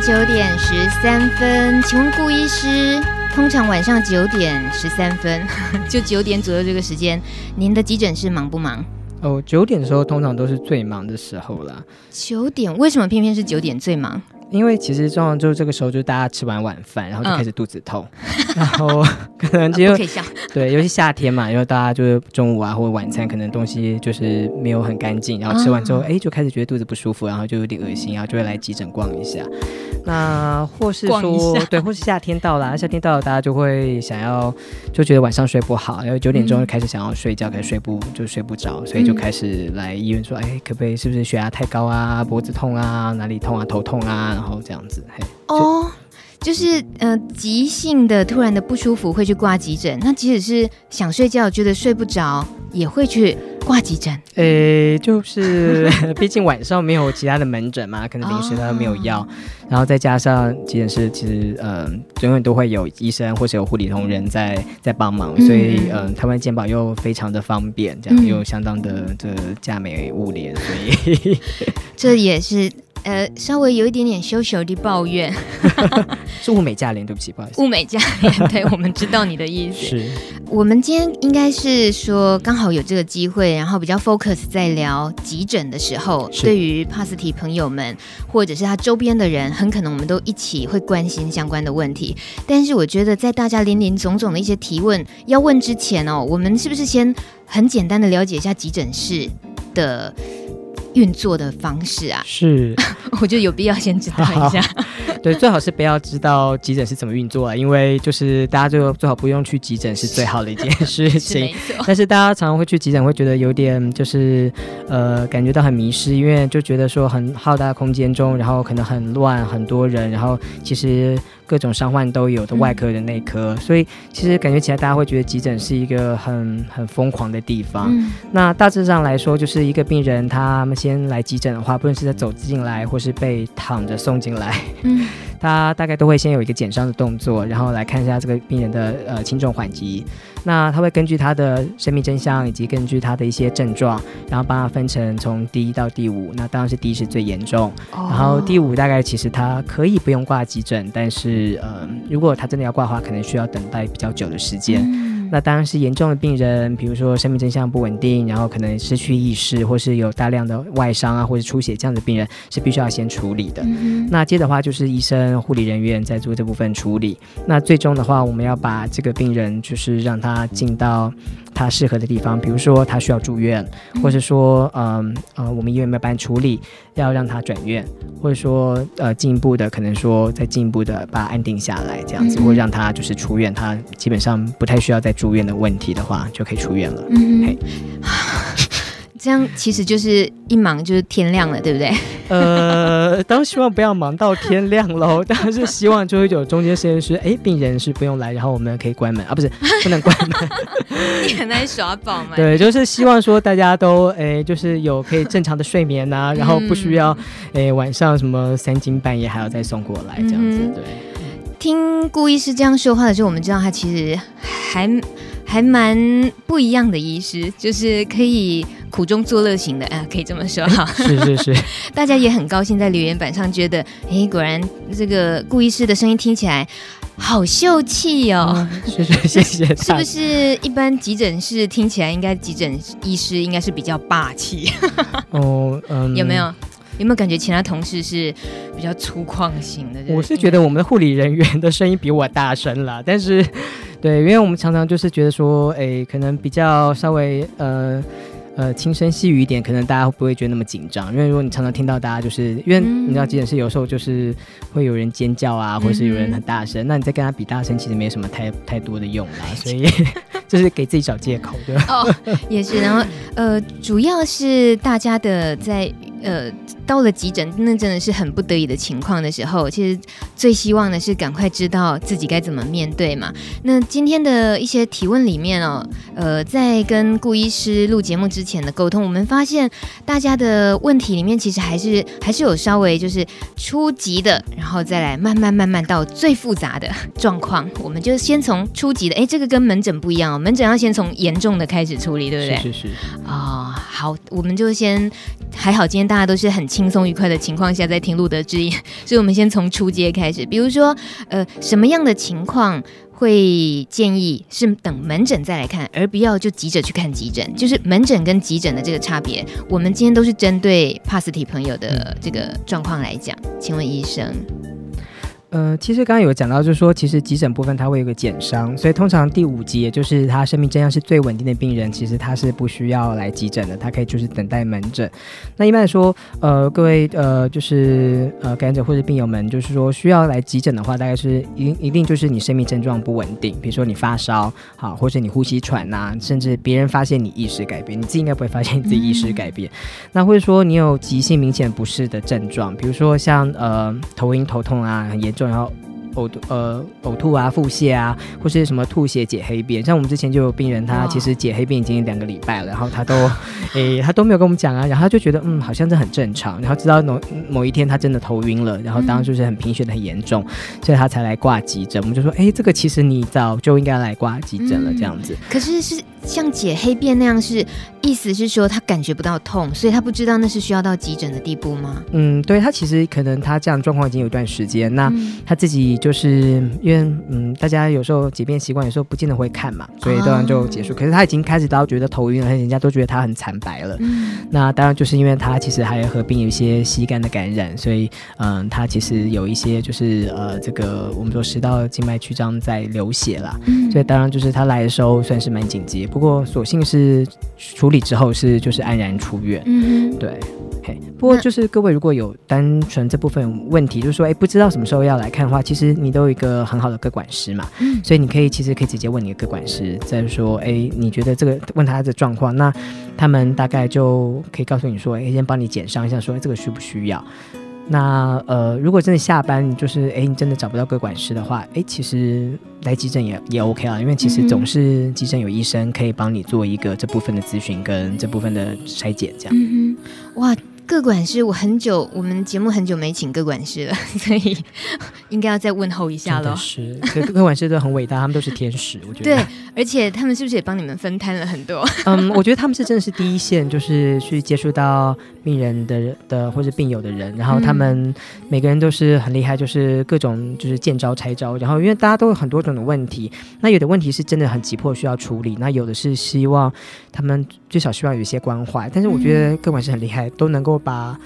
九点十三分，请问顾医师，通常晚上九点十三分，就九点左右这个时间，您的急诊室忙不忙？哦，九点的时候通常都是最忙的时候啦。九点为什么偏偏是九点最忙？因为其实通常就是这个时候，就是大家吃完晚饭，然后就开始肚子痛，嗯、然后可能就、啊、可以对，尤其夏天嘛，因为大家就是中午啊或者晚餐可能东西就是没有很干净，然后吃完之后，哎、嗯，就开始觉得肚子不舒服，然后就有点恶心，然后就会来急诊逛一下。那或是说，对，或是夏天到了，夏天到了，大家就会想要就觉得晚上睡不好，然后九点钟就开始想要睡觉，可是睡不就睡不着，所以就开始来医院说，哎，可不可以是不是血压太高啊，脖子痛啊，哪里痛啊，头痛啊？然后这样子，嘿，哦，就是呃，急性的突然的不舒服会去挂急诊，那即使是想睡觉觉得睡不着，也会去挂急诊。呃，就是 毕竟晚上没有其他的门诊嘛，可能临时他没有药，哦、然后再加上急诊室其实呃永远都会有医生或者有护理同仁在在帮忙，嗯、所以嗯、呃，台湾健保又非常的方便，这样又相当的这价美物廉，所以 这也是。呃，稍微有一点点羞羞的抱怨，是物美价廉，对不起，不好意思。物美价廉，对，我们知道你的意思。是，我们今天应该是说刚好有这个机会，然后比较 focus 在聊急诊的时候，对于帕斯提朋友们或者是他周边的人，很可能我们都一起会关心相关的问题。但是我觉得在大家林林总总的一些提问要问之前哦，我们是不是先很简单的了解一下急诊室的？运作的方式啊，是，我觉得有必要先知道一下。对，最好是不要知道急诊是怎么运作啊，因为就是大家就最好不用去急诊是最好的一件事情。是但是大家常常会去急诊，会觉得有点就是呃，感觉到很迷失，因为就觉得说很浩大的空间中，然后可能很乱，很多人，然后其实。各种伤患都有的外科的内科，嗯、所以其实感觉起来，大家会觉得急诊是一个很很疯狂的地方。嗯、那大致上来说，就是一个病人他们先来急诊的话，不论是在走进来，或是被躺着送进来，嗯，他大概都会先有一个减伤的动作，然后来看一下这个病人的呃轻重缓急。那他会根据他的生命真相，以及根据他的一些症状，然后帮他分成从第一到第五。那当然是第一是最严重，哦、然后第五大概其实他可以不用挂急诊，但是呃，如果他真的要挂的话，可能需要等待比较久的时间。嗯那当然是严重的病人，比如说生命征象不稳定，然后可能失去意识，或是有大量的外伤啊，或者出血这样的病人是必须要先处理的。嗯、那接的话就是医生、护理人员在做这部分处理。那最终的话，我们要把这个病人就是让他进到他适合的地方，比如说他需要住院，或者说嗯呃我们医院没有办法处理，要让他转院，或者说呃进一步的可能说再进一步的把他安定下来这样子，或让他就是出院，他基本上不太需要再。住院的问题的话，就可以出院了。嗯，嘿 这样其实就是一忙就是天亮了，对不对？呃，当然希望不要忙到天亮喽。当然是希望就会有中间时间是，哎，病人是不用来，然后我们可以关门啊，不是不能关门。你很爱耍宝吗？对，就是希望说大家都哎，就是有可以正常的睡眠呐、啊，然后不需要哎晚上什么三更半夜还要再送过来这样子，对。听顾医师这样说话的时候，我们知道他其实还还蛮不一样的医师，就是可以苦中作乐型的，啊，可以这么说 哈。是是是，大家也很高兴在留言板上觉得，哎，果然这个顾医师的声音听起来好秀气哦。谢谢谢谢。是不是一般急诊室听起来应该急诊医师应该是比较霸气？哦，嗯，有没有？有没有感觉其他同事是比较粗犷型的？我是觉得我们的护理人员的声音比我大声了，但是，对，因为我们常常就是觉得说，哎，可能比较稍微呃呃轻声细语一点，可能大家不会觉得那么紧张。因为如果你常常听到大家就是因为你知道急诊室有时候就是会有人尖叫啊，或者是有人很大声，嗯、那你再跟他比大声，其实没什么太太多的用啦，所以 就是给自己找借口，对吧？哦，也是。然后呃，主要是大家的在。呃，到了急诊，那真的是很不得已的情况的时候，其实最希望的是赶快知道自己该怎么面对嘛。那今天的一些提问里面哦，呃，在跟顾医师录节目之前的沟通，我们发现大家的问题里面其实还是还是有稍微就是初级的，然后再来慢慢慢慢到最复杂的 状况。我们就先从初级的，哎，这个跟门诊不一样哦，门诊要先从严重的开始处理，对不对？是是是。啊、哦，好，我们就先还好，今天。大家都是很轻松愉快的情况下在听路德之音，所以我们先从初阶开始。比如说，呃，什么样的情况会建议是等门诊再来看，而不要就急着去看急诊？就是门诊跟急诊的这个差别。我们今天都是针对帕斯提朋友的这个状况来讲，请问医生。呃，其实刚刚有讲到，就是说，其实急诊部分它会有个减伤，所以通常第五级，也就是他生命征象是最稳定的病人，其实他是不需要来急诊的，他可以就是等待门诊。那一般来说，呃，各位呃，就是呃感染者或者病友们，就是说需要来急诊的话，大概是一一定就是你生命症状不稳定，比如说你发烧，好，或者你呼吸喘呐、啊，甚至别人发现你意识改变，你自己应该不会发现你自己意识改变。嗯、那或者说你有急性明显不适的症状，比如说像呃头晕头痛啊，很严重。然后呕吐呃呕吐啊腹泻啊或是什么吐血解黑便，像我们之前就有病人，他其实解黑便已经两个礼拜了，然后他都 诶、欸、他都没有跟我们讲啊，然后他就觉得嗯好像这很正常，然后直到某某一天他真的头晕了，然后当时就是很贫血的很严重，所以他才来挂急诊。我们就说哎、欸、这个其实你早就应该来挂急诊了这样子。可是是。像解黑便那样是，意思是说他感觉不到痛，所以他不知道那是需要到急诊的地步吗？嗯，对，他其实可能他这样状况已经有一段时间，那他自己就是因为嗯，大家有时候解便习惯，有时候不见得会看嘛，所以当然就结束。哦、可是他已经开始到觉得头晕了，人家都觉得他很惨白了。嗯，那当然就是因为他其实还合并有一些膝盖的感染，所以嗯，他其实有一些就是呃这个我们说食道静脉曲张在流血啦。嗯，所以当然就是他来的时候算是蛮紧急。不过，所幸是处理之后是就是安然出院。嗯，对。嘿，不过就是各位如果有单纯这部分问题，就是说，哎，不知道什么时候要来看的话，其实你都有一个很好的个管师嘛。嗯，所以你可以其实可以直接问你的个管师，再说，哎，你觉得这个问他的状况，那他们大概就可以告诉你说，哎，先帮你检伤一下，说，哎，这个需不需要？那呃，如果真的下班就是哎，你真的找不到个管师的话，哎，其实来急诊也也 OK 啊，因为其实总是急诊有医生可以帮你做一个这部分的咨询跟这部分的筛检，这样。嗯哼，哇。个管师，我很久，我们节目很久没请各管师了，所以应该要再问候一下了。是，个个管师都很伟大，他们都是天使，我觉得。对，而且他们是不是也帮你们分摊了很多？嗯，我觉得他们是真的是第一线，就是去接触到病人的的或者病友的人，然后他们每个人都是很厉害，就是各种就是见招拆招，然后因为大家都有很多种的问题，那有的问题是真的很急迫需要处理，那有的是希望他们最少希望有一些关怀，但是我觉得各管师很厉害，都能够。把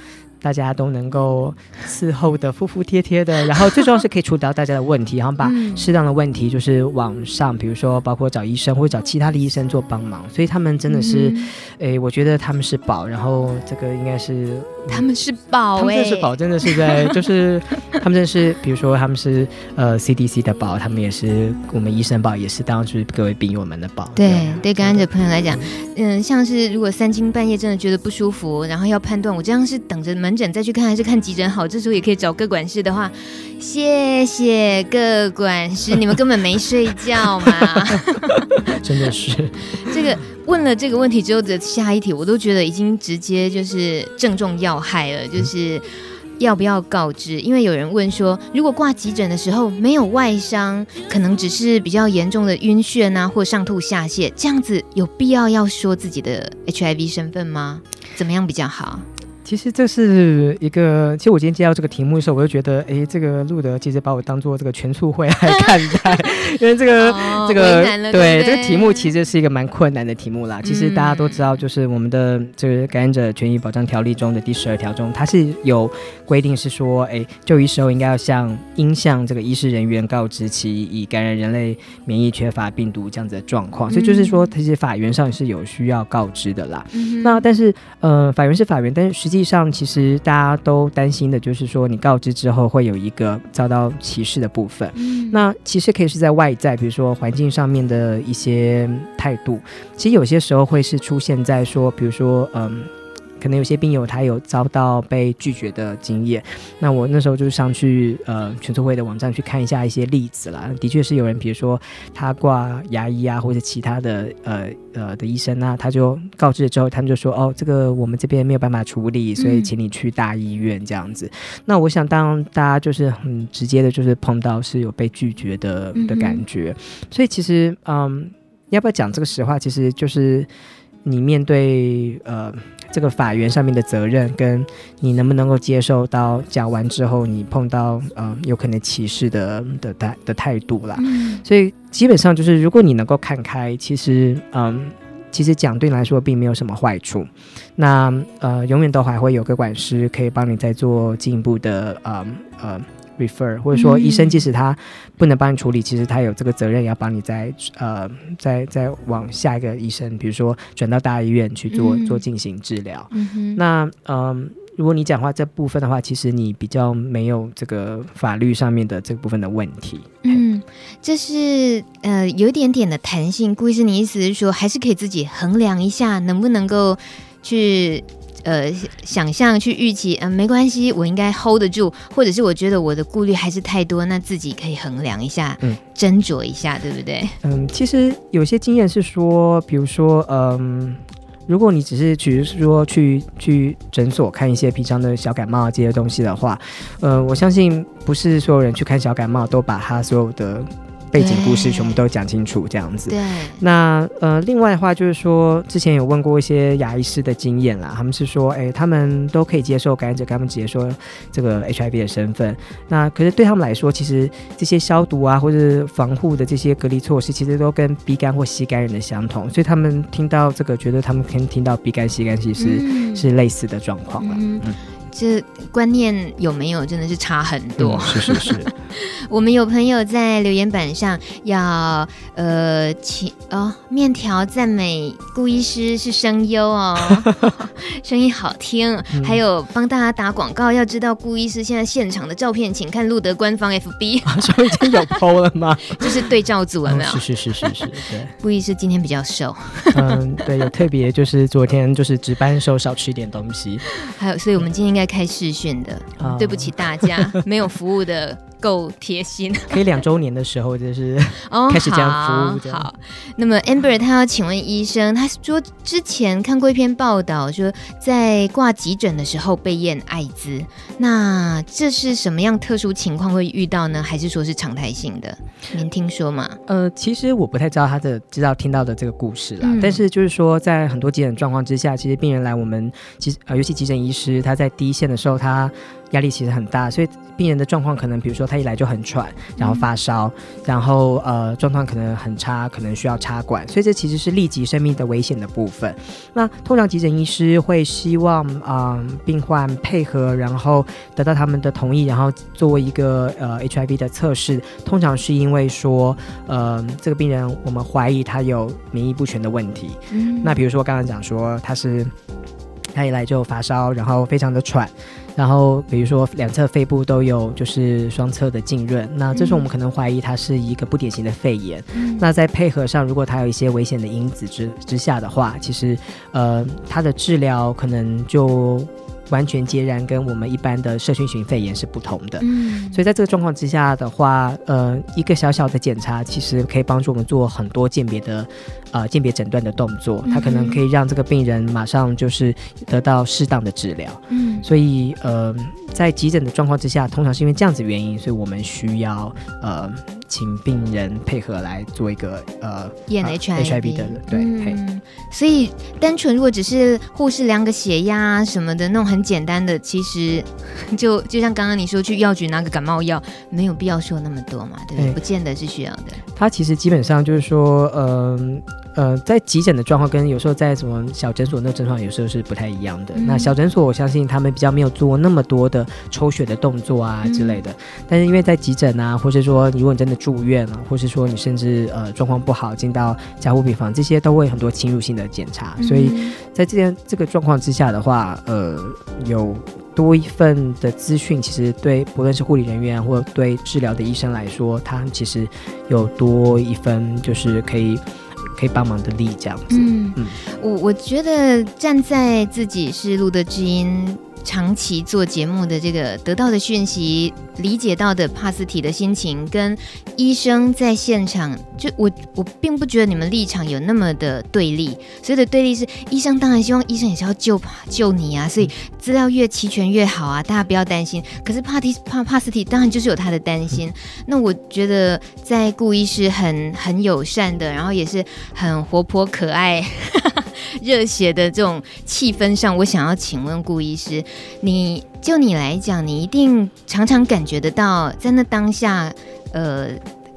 大家都能够伺候的服服帖帖的，然后最重要是可以处理到大家的问题，然后把适当的问题就是往上，比如说包括找医生或者找其他的医生做帮忙，所以他们真的是，诶、嗯，我觉得他们是宝，然后这个应该是他们是宝，他们真是宝，真的是在 就是他们真的是，比如说他们是呃 CDC 的宝，他们也是我们医生宝，也是当时各位病友们的宝。对对，感染者朋友来讲，嗯，像是如果三更半夜真的觉得不舒服，然后要判断我这样是等着门。诊再去看还是看急诊好？这时候也可以找各管事的话，谢谢各管事，你们根本没睡觉嘛？真的是这个问了这个问题之后的下一题，我都觉得已经直接就是正中要害了，就是要不要告知？因为有人问说，如果挂急诊的时候没有外伤，可能只是比较严重的晕眩啊，或上吐下泻，这样子有必要要说自己的 HIV 身份吗？怎么样比较好？其实这是一个，其实我今天接到这个题目的时候，我就觉得，哎，这个路德其实把我当做这个全促会来 看待，因为这个、哦、这个对，对这个题目其实是一个蛮困难的题目啦。嗯、其实大家都知道，就是我们的这个感染者权益保障条例中的第十二条中，它是有规定是说，哎，就医时候应该要向应向这个医师人员告知其已感染人类免疫缺乏病毒这样子的状况，嗯、所以就是说，其实法源上是有需要告知的啦。嗯、那但是，呃，法源是法源，但是实际实际上，其实大家都担心的就是说，你告知之后会有一个遭到歧视的部分。嗯，那其实可以是在外在，比如说环境上面的一些态度。其实有些时候会是出现在说，比如说，嗯。可能有些病友他有遭到被拒绝的经验，那我那时候就上去呃全促会的网站去看一下一些例子啦。的确是有人，比如说他挂牙医啊，或者其他的呃呃的医生啊，他就告知了之后，他们就说哦，这个我们这边没有办法处理，所以请你去大医院这样子。嗯、那我想当大家就是很直接的，就是碰到是有被拒绝的的感觉，嗯、所以其实嗯，要不要讲这个实话，其实就是。你面对呃这个法源上面的责任，跟你能不能够接受到讲完之后你碰到呃有可能歧视的的态的态度啦。嗯、所以基本上就是如果你能够看开，其实嗯。其实讲对你来说并没有什么坏处，那呃永远都还会有个管师可以帮你再做进一步的呃呃 refer，或者说医生即使他不能帮你处理，其实他有这个责任要帮你再呃再再往下一个医生，比如说转到大医院去做做进行治疗。嗯，那嗯。呃如果你讲话这部分的话，其实你比较没有这个法律上面的这部分的问题。嗯，这是呃有一点点的弹性。顾医生，你意思是说，还是可以自己衡量一下，能不能够去呃想象、去预期？嗯、呃，没关系，我应该 hold 得住，或者是我觉得我的顾虑还是太多，那自己可以衡量一下，嗯，斟酌一下，对不对？嗯，其实有些经验是说，比如说，嗯。如果你只是只是说去去诊所看一些平常的小感冒这些东西的话，呃，我相信不是所有人去看小感冒都把他所有的。背景故事全部都讲清楚，这样子。对。那呃，另外的话就是说，之前有问过一些牙医师的经验啦，他们是说，哎，他们都可以接受感染者跟他们直接说这个 HIV 的身份。那可是对他们来说，其实这些消毒啊，或者防护的这些隔离措施，其实都跟 B 肝或 C 肝人的相同。所以他们听到这个，觉得他们可以听到 B 肝、C 肝其实是、嗯、是类似的状况了。嗯。嗯这观念有没有真的是差很多？嗯、是是是。我们有朋友在留言板上要呃请哦面条赞美顾医师是声优哦，声音好听。嗯、还有帮大家打广告，要知道顾医师现在现场的照片，请看路德官方 FB。说已经有 PO 了吗？就是对照组有没有？是是是是是。对，顾医师今天比较瘦。嗯，对，有特别就是昨天就是值班的时候少吃一点东西。还有，所以我们今天应该。开视讯的，嗯，对不起大家，没有服务的。够贴心，可以两周年的时候就是 开始这样服务。好，好，那么 Amber 他要请问医生，他说之前看过一篇报道，说在挂急诊的时候被验艾滋，那这是什么样特殊情况会遇到呢？还是说是常态性的？您听说吗？呃，其实我不太知道他的知道听到的这个故事啦，嗯、但是就是说在很多急诊状况之下，其实病人来我们急呃，尤其急诊医师他在第一线的时候，他压力其实很大，所以病人的状况可能，比如说他一来就很喘，然后发烧，嗯、然后呃状况可能很差，可能需要插管，所以这其实是立即生命的危险的部分。那通常急诊医师会希望啊、呃、病患配合，然后得到他们的同意，然后作为一个呃 HIV 的测试。通常是因为说呃这个病人我们怀疑他有免疫不全的问题。嗯、那比如说刚刚讲说他是他一来就发烧，然后非常的喘。然后，比如说两侧肺部都有就是双侧的浸润，那这时候我们可能怀疑他是一个不典型的肺炎。嗯、那在配合上，如果他有一些危险的因子之之下的话，其实呃，他的治疗可能就。完全截然跟我们一般的社区型肺炎是不同的，嗯，所以在这个状况之下的话，呃，一个小小的检查其实可以帮助我们做很多鉴别的，呃，鉴别诊断的动作，它可能可以让这个病人马上就是得到适当的治疗，嗯，所以呃，在急诊的状况之下，通常是因为这样子原因，所以我们需要呃。请病人配合来做一个呃验 HIV 的对，嗯，所以单纯如果只是护士量个血压什么的那种很简单的，其实就 就像刚刚你说去药局拿个感冒药，没有必要说那么多嘛，对不对？不见得是需要的。他其实基本上就是说，嗯。呃，在急诊的状况跟有时候在什么小诊所那个症状有时候是不太一样的。嗯、那小诊所我相信他们比较没有做那么多的抽血的动作啊之类的。嗯、但是因为在急诊啊，或者说如果你真的住院啊，或是说你甚至呃状况不好进到加护病房，这些都会很多侵入性的检查。嗯、所以在这件这个状况之下的话，呃，有多一份的资讯，其实对不论是护理人员或对治疗的医生来说，他其实有多一份就是可以。可以帮忙的力，这样子。嗯嗯，我我觉得站在自己是露德知音。长期做节目的这个得到的讯息，理解到的帕斯提的心情，跟医生在现场，就我我并不觉得你们立场有那么的对立。所以的对立是，医生当然希望医生也是要救救你啊，所以资料越齐全越好啊，大家不要担心。可是帕提帕帕斯提当然就是有他的担心。那我觉得在顾医师很很友善的，然后也是很活泼可爱。热血的这种气氛上，我想要请问顾医师，你就你来讲，你一定常常感觉得到，在那当下，呃，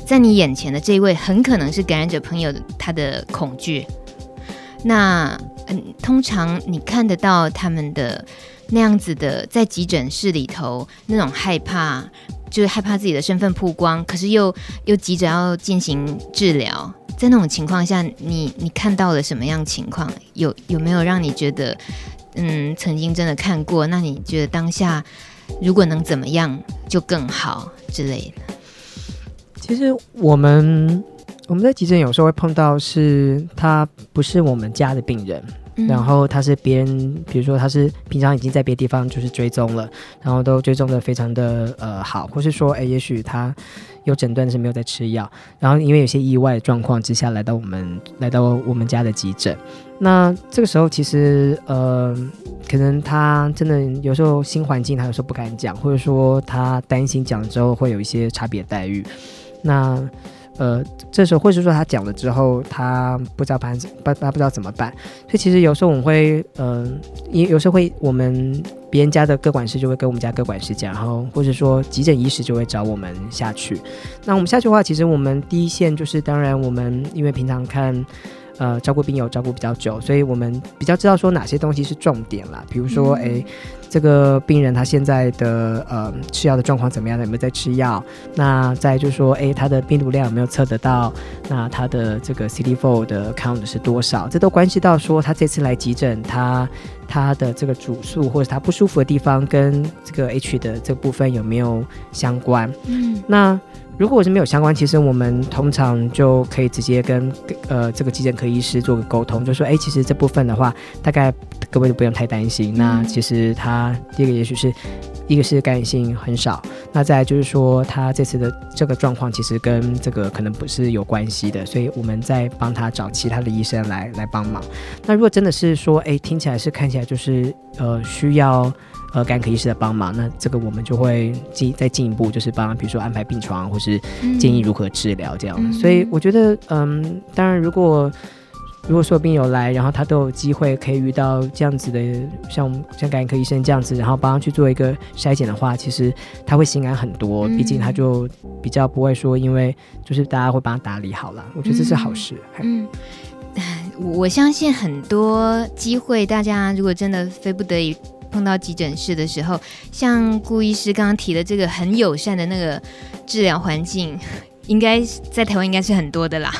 在你眼前的这一位，很可能是感染者朋友他的恐惧。那嗯，通常你看得到他们的那样子的，在急诊室里头那种害怕，就是害怕自己的身份曝光，可是又又急着要进行治疗。在那种情况下，你你看到了什么样情况？有有没有让你觉得，嗯，曾经真的看过？那你觉得当下如果能怎么样就更好之类的？其实我们我们在急诊有时候会碰到，是他不是我们家的病人。然后他是别人，比如说他是平常已经在别的地方就是追踪了，然后都追踪的非常的呃好，或是说哎，也许他有诊断是没有在吃药，然后因为有些意外状况之下来到我们来到我们家的急诊，那这个时候其实呃可能他真的有时候新环境他有时候不敢讲，或者说他担心讲了之后会有一些差别待遇，那。呃，这时候或者说他讲了之后，他不知道办不他不知道怎么办，所以其实有时候我们会，嗯、呃，也有时候会我们别人家的各管师就会跟我们家各管师讲，然后或者说急诊医师就会找我们下去。那我们下去的话，其实我们第一线就是，当然我们因为平常看。呃，照顾病友照顾比较久，所以我们比较知道说哪些东西是重点啦。比如说，哎、这个病人他现在的呃吃药的状况怎么样？有没有在吃药？那再就是说，哎，他的病毒量有没有测得到？那他的这个 CD4 的 count 是多少？这都关系到说他这次来急诊，他他的这个主诉或者他不舒服的地方跟这个 H 的这部分有没有相关？嗯，那。如果是没有相关，其实我们通常就可以直接跟呃这个急诊科医师做个沟通，就说哎，其实这部分的话，大概各位都不用太担心。那其实他第一个也许是一个是感染性很少，那再来就是说他这次的这个状况其实跟这个可能不是有关系的，所以我们在帮他找其他的医生来来帮忙。那如果真的是说哎，听起来是看起来就是呃需要。呃，感染科医师的帮忙，那这个我们就会进再进一步，就是帮，比如说安排病床，或是建议如何治疗这样。嗯、所以我觉得，嗯，当然，如果如果说病友来，然后他都有机会可以遇到这样子的，像像感染科医生这样子，然后帮他去做一个筛检的话，其实他会心安很多。毕竟他就比较不会说，因为就是大家会帮他打理好了，我觉得这是好事。嗯，我相信很多机会，大家如果真的非不得已。碰到急诊室的时候，像顾医师刚刚提的这个很友善的那个治疗环境，应该在台湾应该是很多的啦。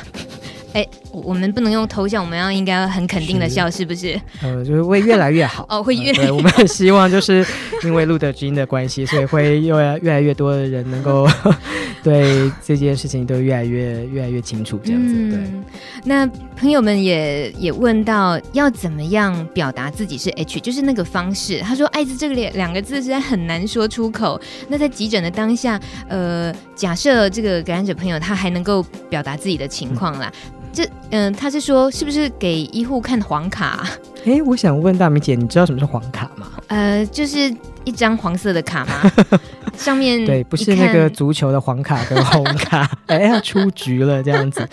哎，我们不能用偷笑，我们要应该很肯定的笑，是，是不是？呃，就是会越来越好 哦，会越来越好。呃、对，我们很希望就是因为路德基因的关系，所以会越来越来越多的人能够 对这件事情都越来越越来越清楚这样子。对。嗯、那朋友们也也问到要怎么样表达自己是 H，就是那个方式。他说“艾滋”这个两两个字实在很难说出口。那在急诊的当下，呃，假设这个感染者朋友他还能够表达自己的情况啦。嗯这嗯，他是说是不是给医护看黄卡？哎，我想问大明姐，你知道什么是黄卡吗？呃，就是一张黄色的卡吗？上面对，不是那个足球的黄卡跟红卡，哎，要出局了这样子，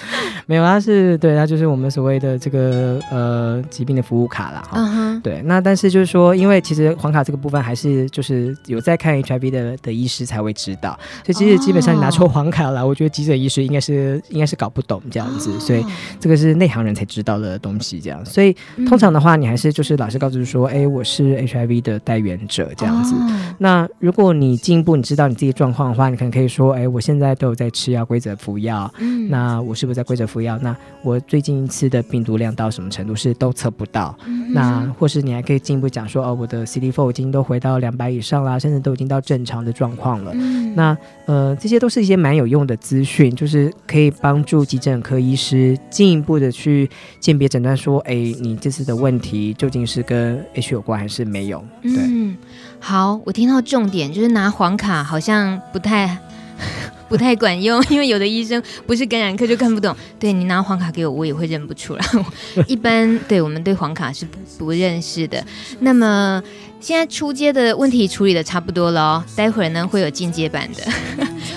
没有，它是对，它就是我们所谓的这个呃疾病的服务卡啦。哈。Uh huh. 对，那但是就是说，因为其实黄卡这个部分还是就是有在看 HIV 的的医师才会知道，所以其实基本上你拿出黄卡来，我觉得急诊医师应该是应该是搞不懂这样子，所以这个是内行人才知道的东西，这样。所以通常的话，你还是就是老师告诉说，哎，我是 HIV 的带原者这样子。Uh. 那如果你进一步你知道你自己状况的话，你可能可以说，哎，我现在都有在吃药，规则服药。嗯，那我是不是在规则服药？那我最近一次的病毒量到什么程度？是都测不到。嗯、那或是你还可以进一步讲说，哦，我的 CD4 已经都回到两百以上啦，甚至都已经到正常的状况了。嗯，那呃，这些都是一些蛮有用的资讯，就是可以帮助急诊科医师进一步的去鉴别诊断，说，哎，你这次的问题究竟是跟 H 有关还是没有？对。嗯好，我听到重点就是拿黄卡好像不太 不太管用，因为有的医生不是感染科就看不懂。对，你拿黄卡给我，我也会认不出来。一般对我们对黄卡是不不认识的。那么现在出街的问题处理的差不多了哦，待会儿呢会有进阶版的。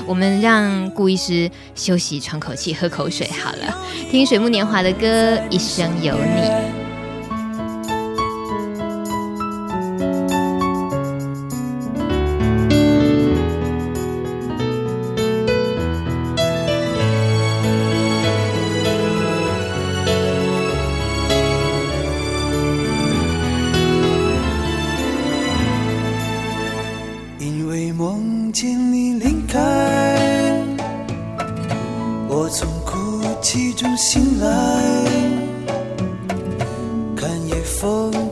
我们让顾医师休息喘口气，喝口水好了。听水木年华的歌《一生有你》。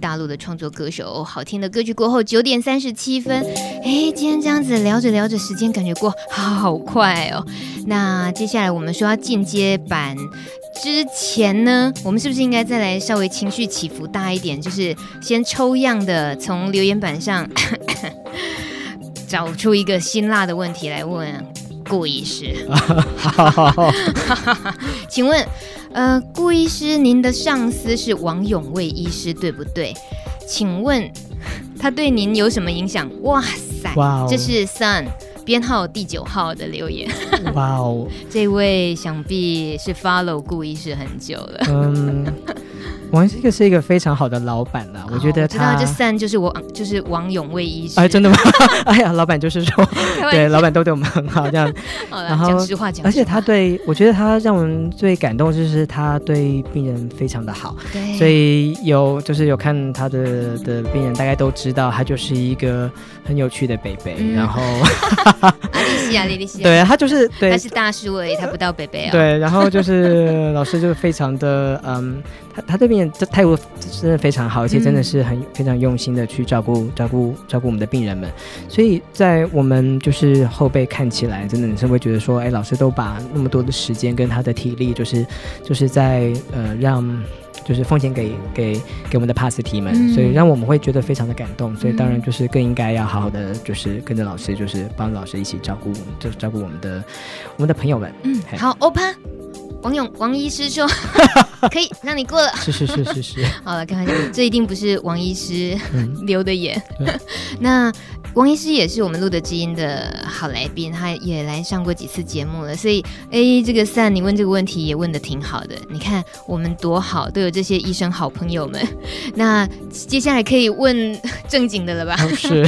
大陆的创作歌手，好听的歌曲过后，九点三十七分。哎，今天这样子聊着聊着，时间感觉过好快哦。那接下来我们说要进阶版之前呢，我们是不是应该再来稍微情绪起伏大一点？就是先抽样的从留言板上 找出一个辛辣的问题来问顾医师。请问。呃，顾医师，您的上司是王永卫医师，对不对？请问 他对您有什么影响？哇塞.这是 Sun 编号第九号的留言。哇哦，这位想必是 follow 顾医师很久了。Um... 王这个是一个非常好的老板啦，我觉得他知道这三就是王就是王永卫医师。哎，真的吗？哎呀，老板就是说，对，老板都对我们很好这样。然后讲实话讲，而且他对我觉得他让我们最感动就是他对病人非常的好。对，所以有就是有看他的的病人，大概都知道他就是一个很有趣的北北。嗯、然后，阿丽西亚，丽丽西亚，对他就是对，他是大叔而已，他不到北北啊。对，然后就是老师就非常的嗯。他他这边这态度真的非常好，而且真的是很非常用心的去照顾照顾照顾我们的病人们，所以在我们就是后辈看起来，真的你是会觉得说，哎，老师都把那么多的时间跟他的体力，就是就是在呃让就是奉献给给给我们的帕斯提们，嗯，所以让我们会觉得非常的感动，所以当然就是更应该要好好的就是跟着老师，就是帮老师一起照顾，就照顾我们的我们的朋友们。嗯，好，欧帕。王勇王医师说 可以让你过了，是是是是是。好了，开玩笑，这一定不是王医师 留的言。嗯、那王医师也是我们录的基因的好来宾，他也来上过几次节目了。所以，哎，这个 Sun，你问这个问题也问的挺好的。你看我们多好，都有这些医生好朋友们。那接下来可以问正经的了吧？哦、是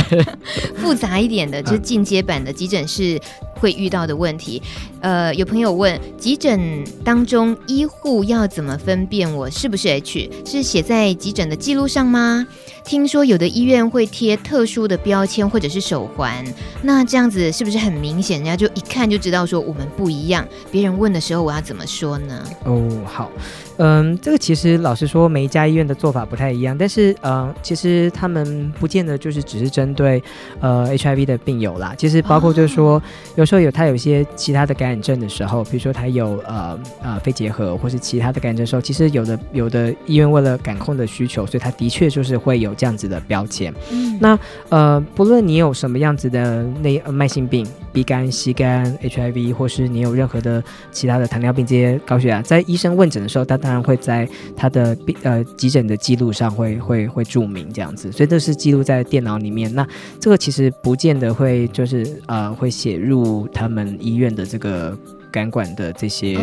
复杂一点的，就是进阶版的急诊室会遇到的问题。呃，有朋友问，急诊当中医护要怎么分辨我是不是 H？是写在急诊的记录上吗？听说有的医院会贴特殊的标签或者是手环，那这样子是不是很明显？人家就一看就知道说我们不一样。别人问的时候，我要怎么说呢？哦，好。嗯，这个其实老实说，每一家医院的做法不太一样，但是呃，其实他们不见得就是只是针对呃 HIV 的病友啦。其实包括就是说，哦、有时候有他有一些其他的感染症的时候，比如说他有呃呃肺结核或是其他的感染症的时候，其实有的有的医院为了感控的需求，所以他的确就是会有这样子的标签。嗯，那呃不论你有什么样子的内慢性病鼻肝、C 肝、HIV，或是你有任何的其他的糖尿病这些高血压，在医生问诊的时候，他当然会在他的病呃急诊的记录上会会会注明这样子，所以这是记录在电脑里面。那这个其实不见得会就是呃会写入他们医院的这个感管的这些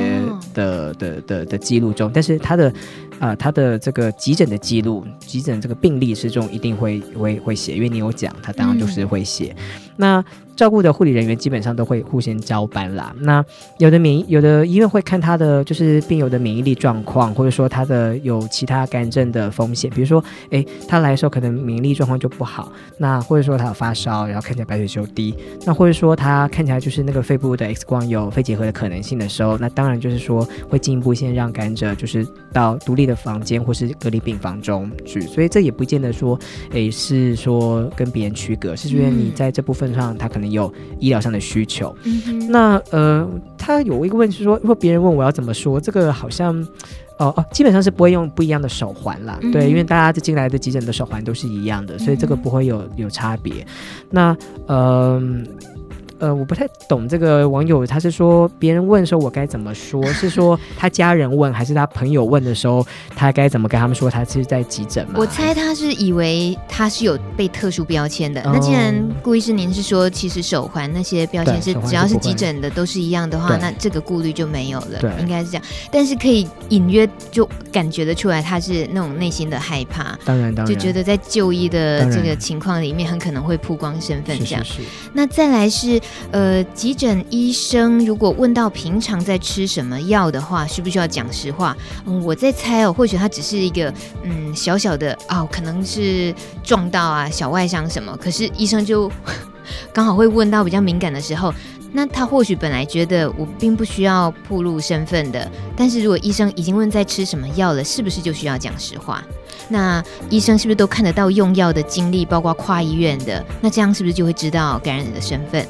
的的的的记录中，但是他的啊、呃、他的这个急诊的记录，急诊这个病历之中一定会会会写，因为你有讲，他当然就是会写。嗯、那照顾的护理人员基本上都会互相交班啦。那有的免疫，有的医院会看他的就是病友的免疫力状况，或者说他的有其他感染症的风险，比如说，诶，他来的时候可能免疫力状况就不好，那或者说他有发烧，然后看起来白血球低，那或者说他看起来就是那个肺部的 X 光有肺结核的可能性的时候，那当然就是说会进一步先让感染者就是到独立的房间或是隔离病房中去，所以这也不见得说，诶，是说跟别人区隔，是因为你在这部分上他可能。有医疗上的需求，嗯、那呃，他有一个问题是说，如果别人问我要怎么说，这个好像，哦、呃、哦，基本上是不会用不一样的手环啦，嗯、对，因为大家进来的急诊的手环都是一样的，所以这个不会有有差别。那呃。呃，我不太懂这个网友，他是说别人问的时候我该怎么说？是说他家人问，还是他朋友问的时候，他该怎么跟他们说？他是在急诊吗？我猜他是以为他是有被特殊标签的。嗯、那既然顾医师您是说，其实手环那些标签是只要是急诊的都是一样的话，那这个顾虑就没有了，对应该是这样。但是可以隐约就感觉得出来，他是那种内心的害怕，当然当然，就觉得在就医的这个情况里面，很可能会曝光身份这样。是是是那再来是。呃，急诊医生如果问到平常在吃什么药的话，需不需要讲实话？嗯，我在猜哦，或许他只是一个嗯小小的哦，可能是撞到啊小外伤什么，可是医生就 刚好会问到比较敏感的时候，那他或许本来觉得我并不需要暴露身份的，但是如果医生已经问在吃什么药了，是不是就需要讲实话？那医生是不是都看得到用药的经历，包括跨医院的？那这样是不是就会知道感染者的身份？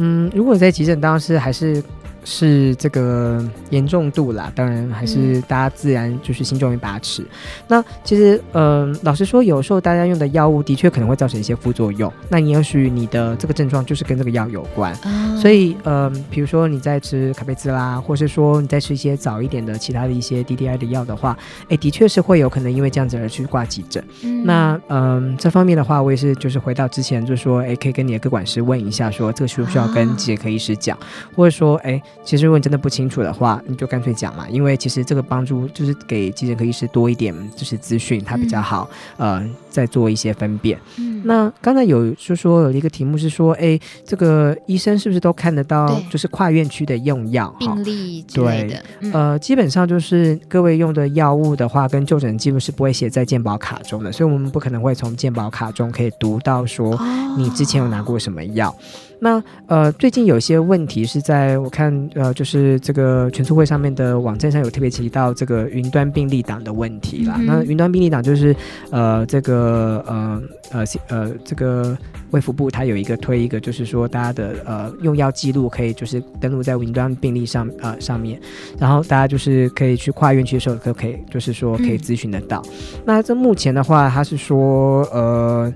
嗯，如果在急诊，当时还是。是这个严重度啦，当然还是大家自然就是心中一把尺。嗯、那其实，嗯、呃，老实说，有时候大家用的药物的确可能会造成一些副作用。那你也许你的这个症状就是跟这个药有关，哦、所以，嗯、呃，比如说你在吃卡贝兹啦，或是说你在吃一些早一点的其他的一些 DDI 的药的话，哎，的确是会有可能因为这样子而去挂急诊。嗯、那，嗯、呃，这方面的话，我也是就是回到之前就说，哎，可以跟你的个管师问一下，说这个需不需要跟急诊科医师讲，哦、或者说，哎。其实如果你真的不清楚的话，你就干脆讲嘛，因为其实这个帮助就是给急诊科医师多一点就是资讯，他比较好，嗯、呃，再做一些分辨。嗯，那刚才有就说有一个题目是说，哎，这个医生是不是都看得到就是跨院区的用药病例之类的？对，呃，基本上就是各位用的药物的话，跟就诊记录是不会写在健保卡中的，所以我们不可能会从健保卡中可以读到说你之前有拿过什么药。哦那呃，最近有些问题是在我看呃，就是这个全促会上面的网站上有特别提到这个云端病历档的问题啦。嗯、那云端病历档就是呃，这个呃呃呃，这个卫福部它有一个推一个，就是说大家的呃用药记录可以就是登录在云端病历上呃上面，然后大家就是可以去跨院区的时候都可以，就是说可以咨询得到。嗯、那这目前的话，它是说呃。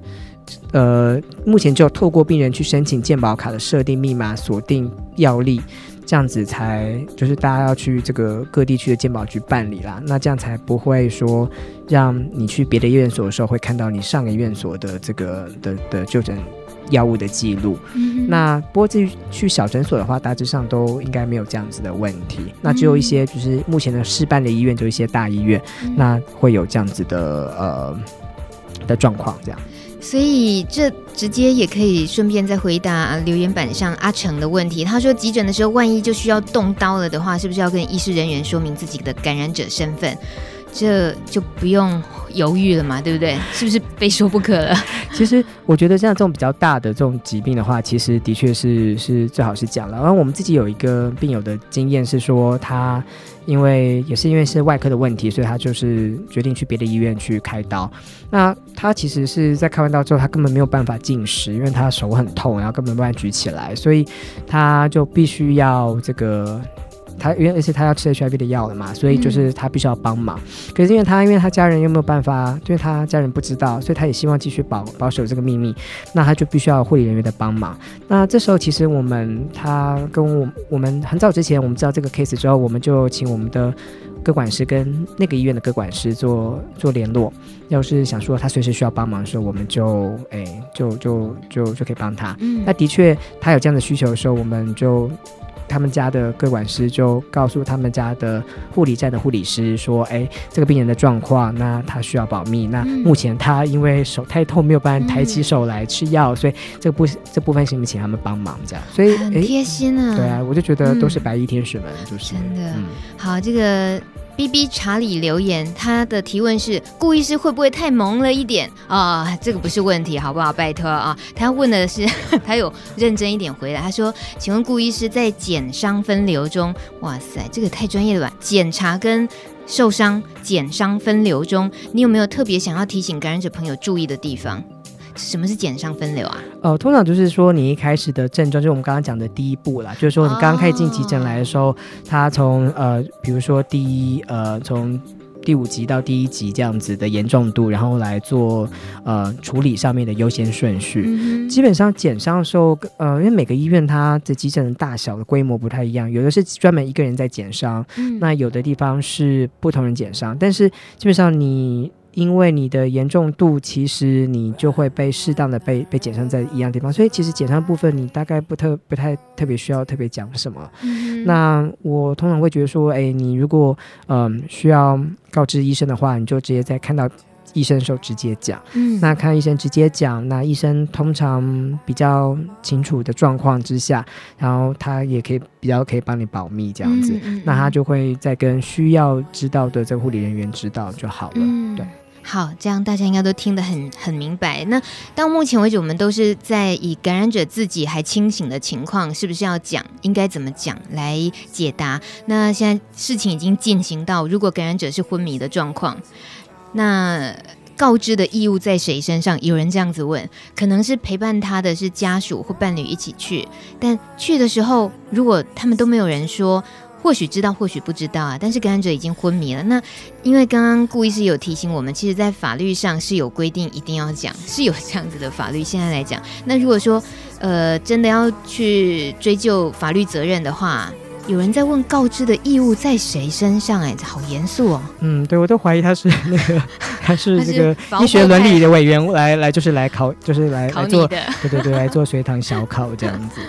呃，目前只有透过病人去申请健保卡的设定密码、锁定药力，这样子才就是大家要去这个各地区的健保局办理啦。那这样才不会说让你去别的医院所的时候会看到你上个院所的这个的的就诊药物的记录。嗯、那不过至于去小诊所的话，大致上都应该没有这样子的问题。那只有一些就是目前的试办的医院，就一些大医院，嗯、那会有这样子的呃的状况这样。所以这直接也可以顺便再回答留言板上阿成的问题。他说，急诊的时候万一就需要动刀了的话，是不是要跟医师人员说明自己的感染者身份？这就不用犹豫了嘛，对不对？是不是非说不可了？其实我觉得像这种比较大的这种疾病的话，其实的确是是最好是讲了。然后我们自己有一个病友的经验是说，他因为也是因为是外科的问题，所以他就是决定去别的医院去开刀。那他其实是在开完刀之后，他根本没有办法进食，因为他手很痛，然后根本没办法举起来，所以他就必须要这个。他因为而且他要吃 HIV 的药了嘛，所以就是他必须要帮忙。嗯、可是因为他因为他家人又没有办法，因为他家人不知道，所以他也希望继续保保守这个秘密。那他就必须要护理人员的帮忙。那这时候其实我们他跟我我们很早之前我们知道这个 case 之后，我们就请我们的个管师跟那个医院的个管师做做联络。要是想说他随时需要帮忙的时候，我们就哎就就就就可以帮他。嗯、那的确他有这样的需求的时候，我们就。他们家的个管师就告诉他们家的护理站的护理师说：“哎，这个病人的状况，那他需要保密。那目前他因为手太痛，没有办法抬起手来吃药，嗯、所以这部这部分行不行请他们帮忙？这样，所以很贴心啊。对啊，我就觉得都是白衣天使们，嗯、就是真的。嗯、好，这个。” B B 查理留言，他的提问是：顾医师会不会太萌了一点啊、这个不是问题，好不好？拜托啊！他问的是，他有认真一点回来。他说：“请问顾医师在检伤分流中，哇塞，这个太专业了吧？检查跟受伤、减伤分流中，你有没有特别想要提醒感染者朋友注意的地方？”什么是减伤分流啊？呃，通常就是说你一开始的症状，就是我们刚刚讲的第一步啦，就是说你刚刚开始进急诊来的时候，他从呃，比如说第一呃，从第五级到第一级这样子的严重度，然后来做呃处理上面的优先顺序。基本上减伤的时候，呃，因为每个医院它的急诊的大小的规模不太一样，有的是专门一个人在减伤，嗯、那有的地方是不同人减伤，但是基本上你。因为你的严重度，其实你就会被适当的被被减伤在一样地方，所以其实减伤部分你大概不特不太特别需要特别讲什么。嗯、那我通常会觉得说，哎，你如果嗯需要告知医生的话，你就直接在看到医生的时候直接讲。嗯，那看医生直接讲，那医生通常比较清楚的状况之下，然后他也可以比较可以帮你保密这样子，嗯嗯嗯、那他就会再跟需要知道的这个护理人员知道就好了。嗯、对。好，这样大家应该都听得很很明白。那到目前为止，我们都是在以感染者自己还清醒的情况，是不是要讲应该怎么讲来解答？那现在事情已经进行到，如果感染者是昏迷的状况，那告知的义务在谁身上？有人这样子问，可能是陪伴他的是家属或伴侣一起去，但去的时候，如果他们都没有人说。或许知道，或许不知道啊。但是感染者已经昏迷了。那因为刚刚顾医师有提醒我们，其实，在法律上是有规定，一定要讲，是有这样子的法律。现在来讲，那如果说呃真的要去追究法律责任的话，有人在问告知的义务在谁身上？哎，好严肃哦。嗯，对，我都怀疑他是那个，他是这个医学伦理的委员来来，就是来考，就是来来做，对对对，来做随堂小考这样子。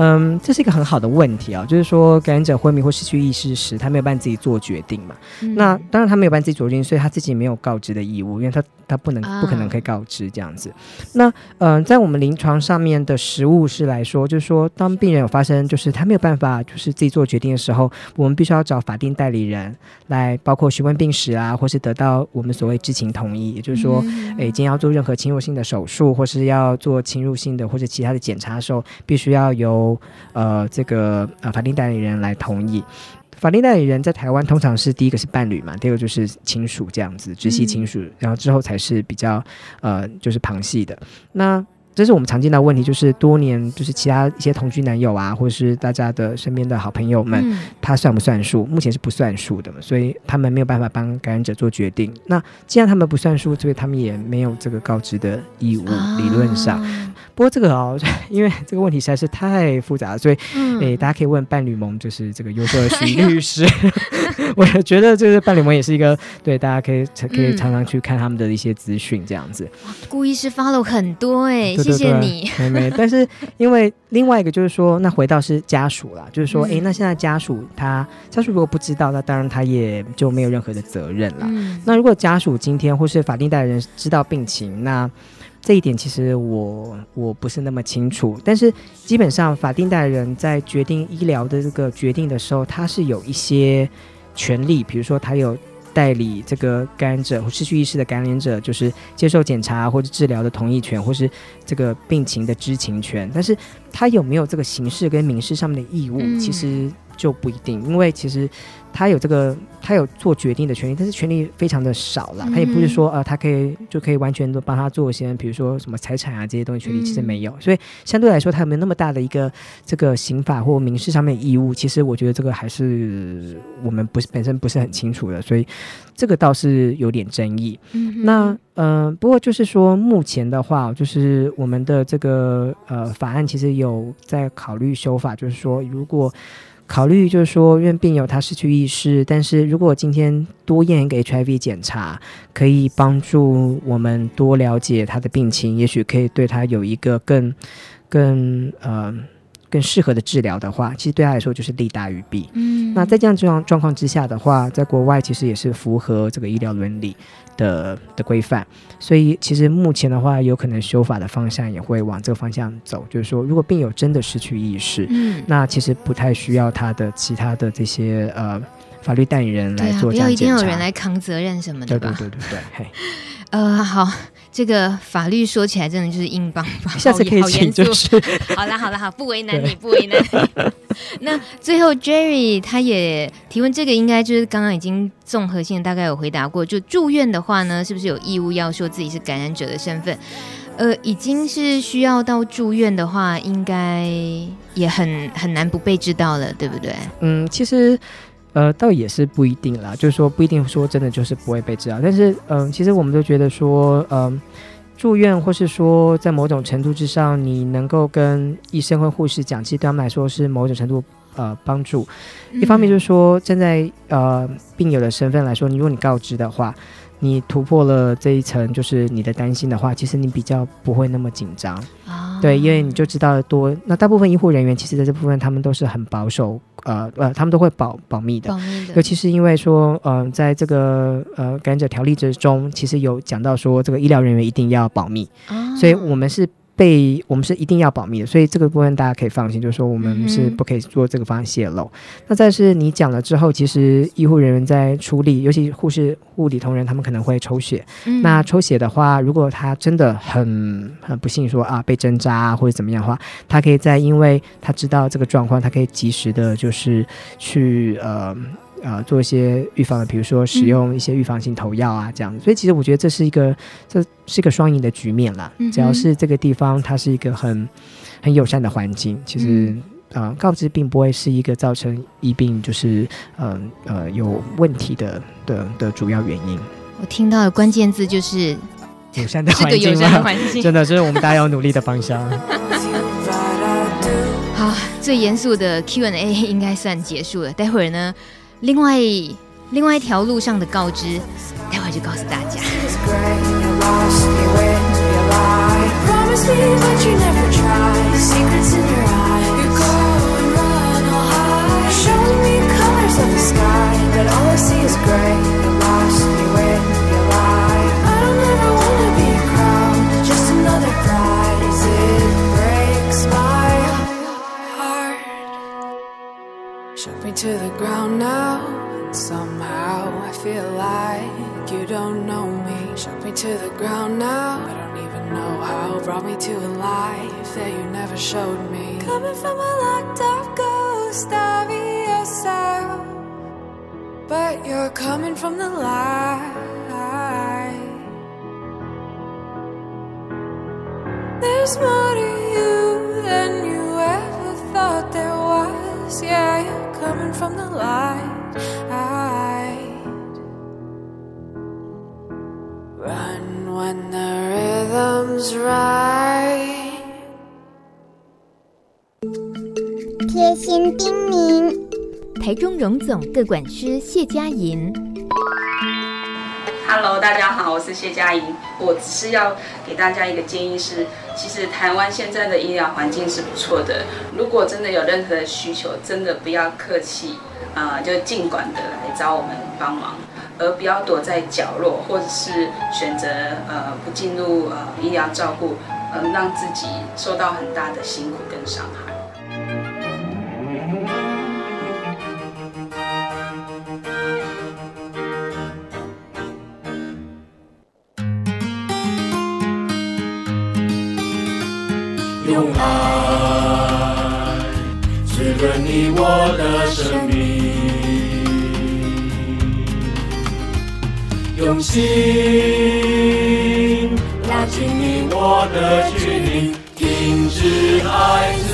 嗯，这是一个很好的问题啊，就是说感染者昏迷或失去意识时，他没有办法自己做决定嘛。嗯、那当然他没有办法自己做决定，所以他自己没有告知的义务，因为他他不能不可能可以告知这样子。啊、那嗯，在我们临床上面的实务是来说，就是说当病人有发生就是他没有办法就是自己做决定的时候，我们必须要找法定代理人来，包括询问病史啊，或是得到我们所谓知情同意，也就是说，嗯、诶，今天要做任何侵入性的手术，或是要做侵入性的或者其他的检查的时候，必须要由呃，这个呃，法定代理人来同意。法定代理人在台湾通常是第一个是伴侣嘛，第二个就是亲属这样子，直系亲属，嗯、然后之后才是比较呃，就是旁系的。那这是我们常见到问题，就是多年就是其他一些同居男友啊，或者是大家的身边的好朋友们，嗯、他算不算数？目前是不算数的嘛，所以他们没有办法帮感染者做决定。那既然他们不算数，所以他们也没有这个告知的义务，理论上。啊、不过这个哦，因为这个问题实在是太复杂了，所以诶、嗯欸，大家可以问伴侣盟，就是这个优秀的徐律师。我也觉得就是伴侣盟也是一个对，大家可以可以常常去看他们的一些资讯，这样子。顾医师 follow 很多哎、欸。谢谢你，没没。但是因为另外一个就是说，那回到是家属啦，就是说，哎、嗯，那现在家属他家属如果不知道，那当然他也就没有任何的责任了。嗯、那如果家属今天或是法定代理人知道病情，那这一点其实我我不是那么清楚。但是基本上法定代理人在决定医疗的这个决定的时候，他是有一些权利，比如说他有。代理这个感染者或失去意识的感染者，就是接受检查或者治疗的同意权，或是这个病情的知情权。但是他有没有这个刑事跟民事上面的义务？嗯、其实。就不一定，因为其实他有这个，他有做决定的权利，但是权利非常的少了。他也不是说呃，他可以就可以完全的帮他做一些，比如说什么财产啊这些东西，权利其实没有。所以相对来说，他有没有那么大的一个这个刑法或民事上面的义务？其实我觉得这个还是我们不是本身不是很清楚的，所以这个倒是有点争议。嗯，那呃，不过就是说目前的话，就是我们的这个呃法案其实有在考虑修法，就是说如果。考虑就是说，因为病友他失去意识，但是如果今天多验一个 HIV 检查，可以帮助我们多了解他的病情，也许可以对他有一个更、更呃。更适合的治疗的话，其实对他来说就是利大于弊。嗯，那在这样这样状况之下的话，在国外其实也是符合这个医疗伦理的的规范，所以其实目前的话，有可能修法的方向也会往这个方向走，就是说，如果病友真的失去意识，嗯，那其实不太需要他的其他的这些呃法律代理人来做要一定要有人来扛责任什么的吧？对对对对对，嘿，呃，好。这个法律说起来真的就是硬邦邦，下次可以请就是。好了好了好，不为难你，不为难你。那最后 Jerry 他也提问，这个应该就是刚刚已经综合性大概有回答过。就住院的话呢，是不是有义务要说自己是感染者的身份？呃，已经是需要到住院的话，应该也很很难不被知道了，对不对？嗯，其实。呃，倒也是不一定啦，就是说不一定说真的就是不会被治疗，但是嗯、呃，其实我们都觉得说，嗯、呃，住院或是说在某种程度之上，你能够跟医生或护士讲，其实对他们来说是某种程度呃帮助。一方面就是说，站在呃病友的身份来说，你如果你告知的话。你突破了这一层，就是你的担心的话，其实你比较不会那么紧张啊。对，因为你就知道多。那大部分医护人员其实在这部分他们都是很保守，呃呃，他们都会保保密的。保密的。尤其是因为说，嗯、呃，在这个呃感染者条例之中，其实有讲到说，这个医疗人员一定要保密。啊。所以我们是。被我们是一定要保密的，所以这个部分大家可以放心，就是说我们是不可以做这个方向泄露。嗯、那再是你讲了之后，其实医护人员在处理，尤其护士、护理同仁，他们可能会抽血。嗯、那抽血的话，如果他真的很很不幸说啊被针扎啊或者怎么样的话，他可以在因为他知道这个状况，他可以及时的，就是去呃。呃，做一些预防的，比如说使用一些预防性投药啊，这样子。嗯、所以其实我觉得这是一个，这是一个双赢的局面啦。只要是这个地方，它是一个很很友善的环境，其实啊、告知并不会是一个造成疫病就是嗯呃，呃有问题的的的主要原因。我听到的关键字就是友善的环境吗？真的，这是我们大家要努力的方向。好，最严肃的 Q&A 应该算结束了。待会儿呢？另外，另外一条路上的告知，待会就告诉大家。to the ground now. And somehow I feel like you don't know me. Shook me to the ground now. I don't even know how. Brought me to a life that you never showed me. Coming from a locked up ghost of yourself. But you're coming from the light. There's more to 贴心叮咛，台中荣总各管师谢佳莹。Hello，大家好，我是谢佳莹。我只是要给大家一个建议是，其实台湾现在的医疗环境是不错的。如果真的有任何需求，真的不要客气，啊、就尽管的来找我们帮忙，而不要躲在角落，或者是选择呃不进入呃医疗照顾，嗯、呃，让自己受到很大的辛苦跟伤害。润你我的生命，用心拉近你我的距离，停止孩子，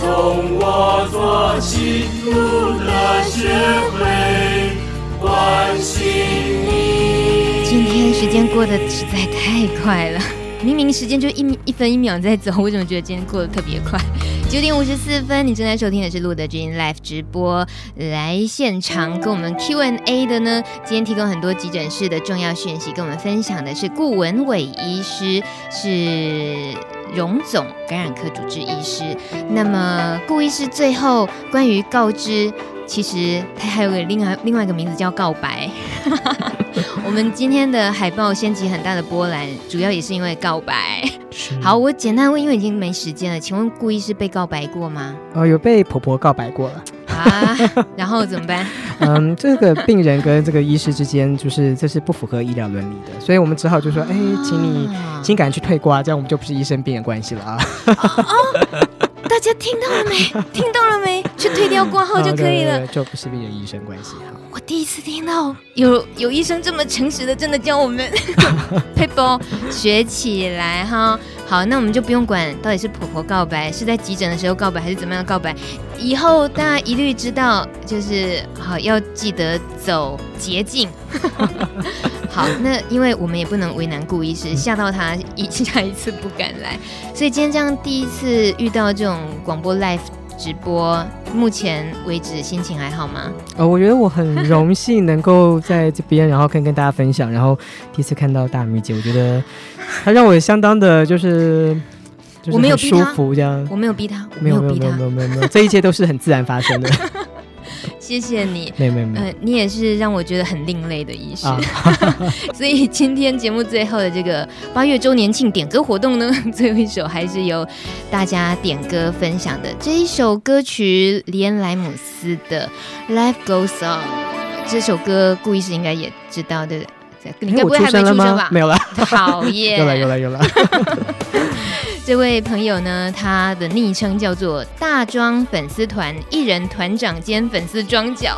从我做起，路的学会关心你。今天时间过得实在太快了。明明时间就一一分一秒在走，我怎么觉得今天过得特别快？九点五十四分，你正在收听的是路德之音 Live 直播，来现场跟我们 Q&A 的呢。今天提供很多急诊室的重要讯息，跟我们分享的是顾文伟医师，是荣总感染科主治医师。那么顾医师最后关于告知，其实他还有个另外另外一个名字叫告白。我们今天的海报掀起很大的波澜，主要也是因为告白。好，我简单问，因为已经没时间了，请问顾医师被告白过吗？哦，有被婆婆告白过了。啊，然后怎么办？嗯，这个病人跟这个医师之间，就是这是不符合医疗伦理的，所以我们只好就说，哎，请你，请赶紧去退挂，这样我们就不是医生病人关系了啊。哦哦 大家听到了没？听到了没？去退掉挂号就可以了，就不是病人医生关系哈。我第一次听到有有医生这么诚实的，真的教我们 佩波学起来哈。好，那我们就不用管到底是婆婆告白，是在急诊的时候告白，还是怎么样告白。以后大家一律知道，就是好要记得走捷径。好，那因为我们也不能为难顾医师，吓到他一下一次不敢来，所以今天这样第一次遇到这种广播 live 直播，目前为止心情还好吗？呃、哦，我觉得我很荣幸能够在这边，然后可以跟大家分享，然后第一次看到大米姐，我觉得她让我相当的就是，就是很舒服这样，我没有逼她，我没有逼她，没有没有没有，这一切都是很自然发生的。谢谢你，没没没有，呃，你也是让我觉得很另类的医师，啊、所以今天节目最后的这个八月周年庆点歌活动呢，最后一首还是由大家点歌分享的这一首歌曲，李恩莱姆斯的《Life Goes On》。这首歌顾医师应该也知道，对不对？你该不会还没出生吧？没有了，讨厌，有了有了有了。这位朋友呢，他的昵称叫做大庄粉丝团艺人团长兼粉丝庄脚。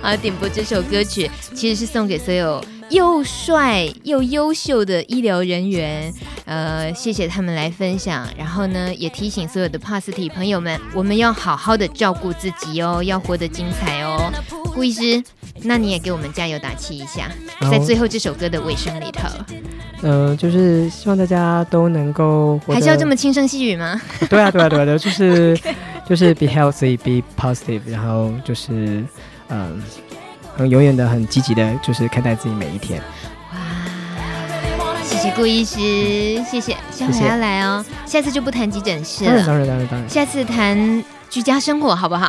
好，点播这首歌曲，其实是送给所有又帅又优秀的医疗人员。呃，谢谢他们来分享，然后呢，也提醒所有的帕斯提朋友们，我们要好好的照顾自己哦，要活得精彩哦。顾医师，那你也给我们加油打气一下，在最后这首歌的尾声里头。嗯、呃，就是希望大家都能够，还是要这么轻声细语吗？对啊，对啊，对啊，对，就是 就是 be healthy, be positive，然后就是嗯，很永远的很积极的，就是看待自己每一天。哇谢谢顾医师，谢谢，下回要来哦，下次就不谈急诊室了，当然当然当然，下次谈居家生活好不好？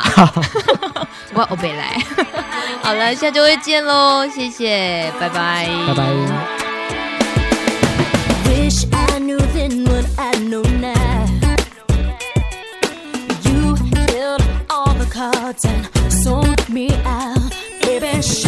我欧北来，好了，下周会见喽，谢谢，拜拜，拜拜。And me out, baby.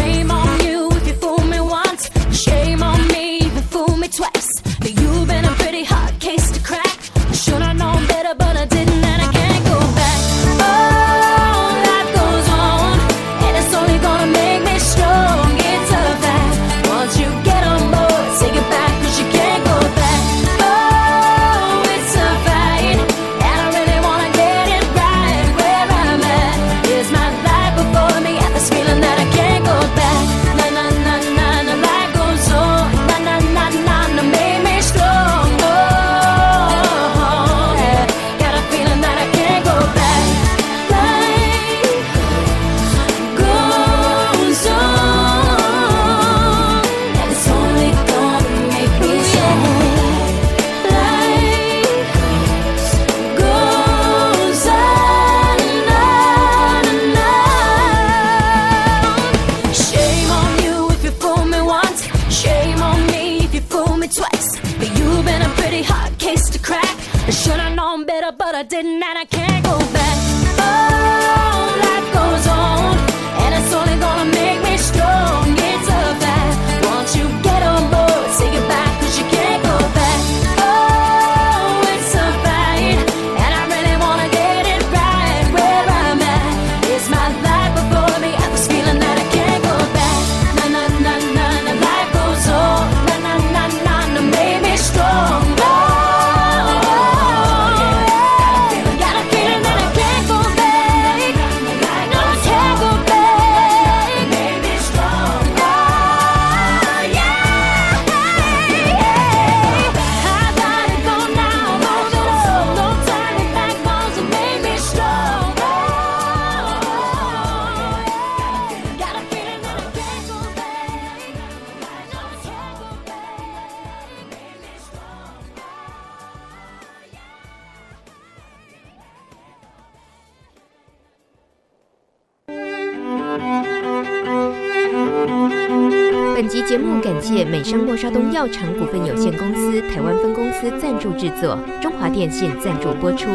but I didn't, and I can't go back. 药厂股份有限公司台湾分公司赞助制作，中华电信赞助播出。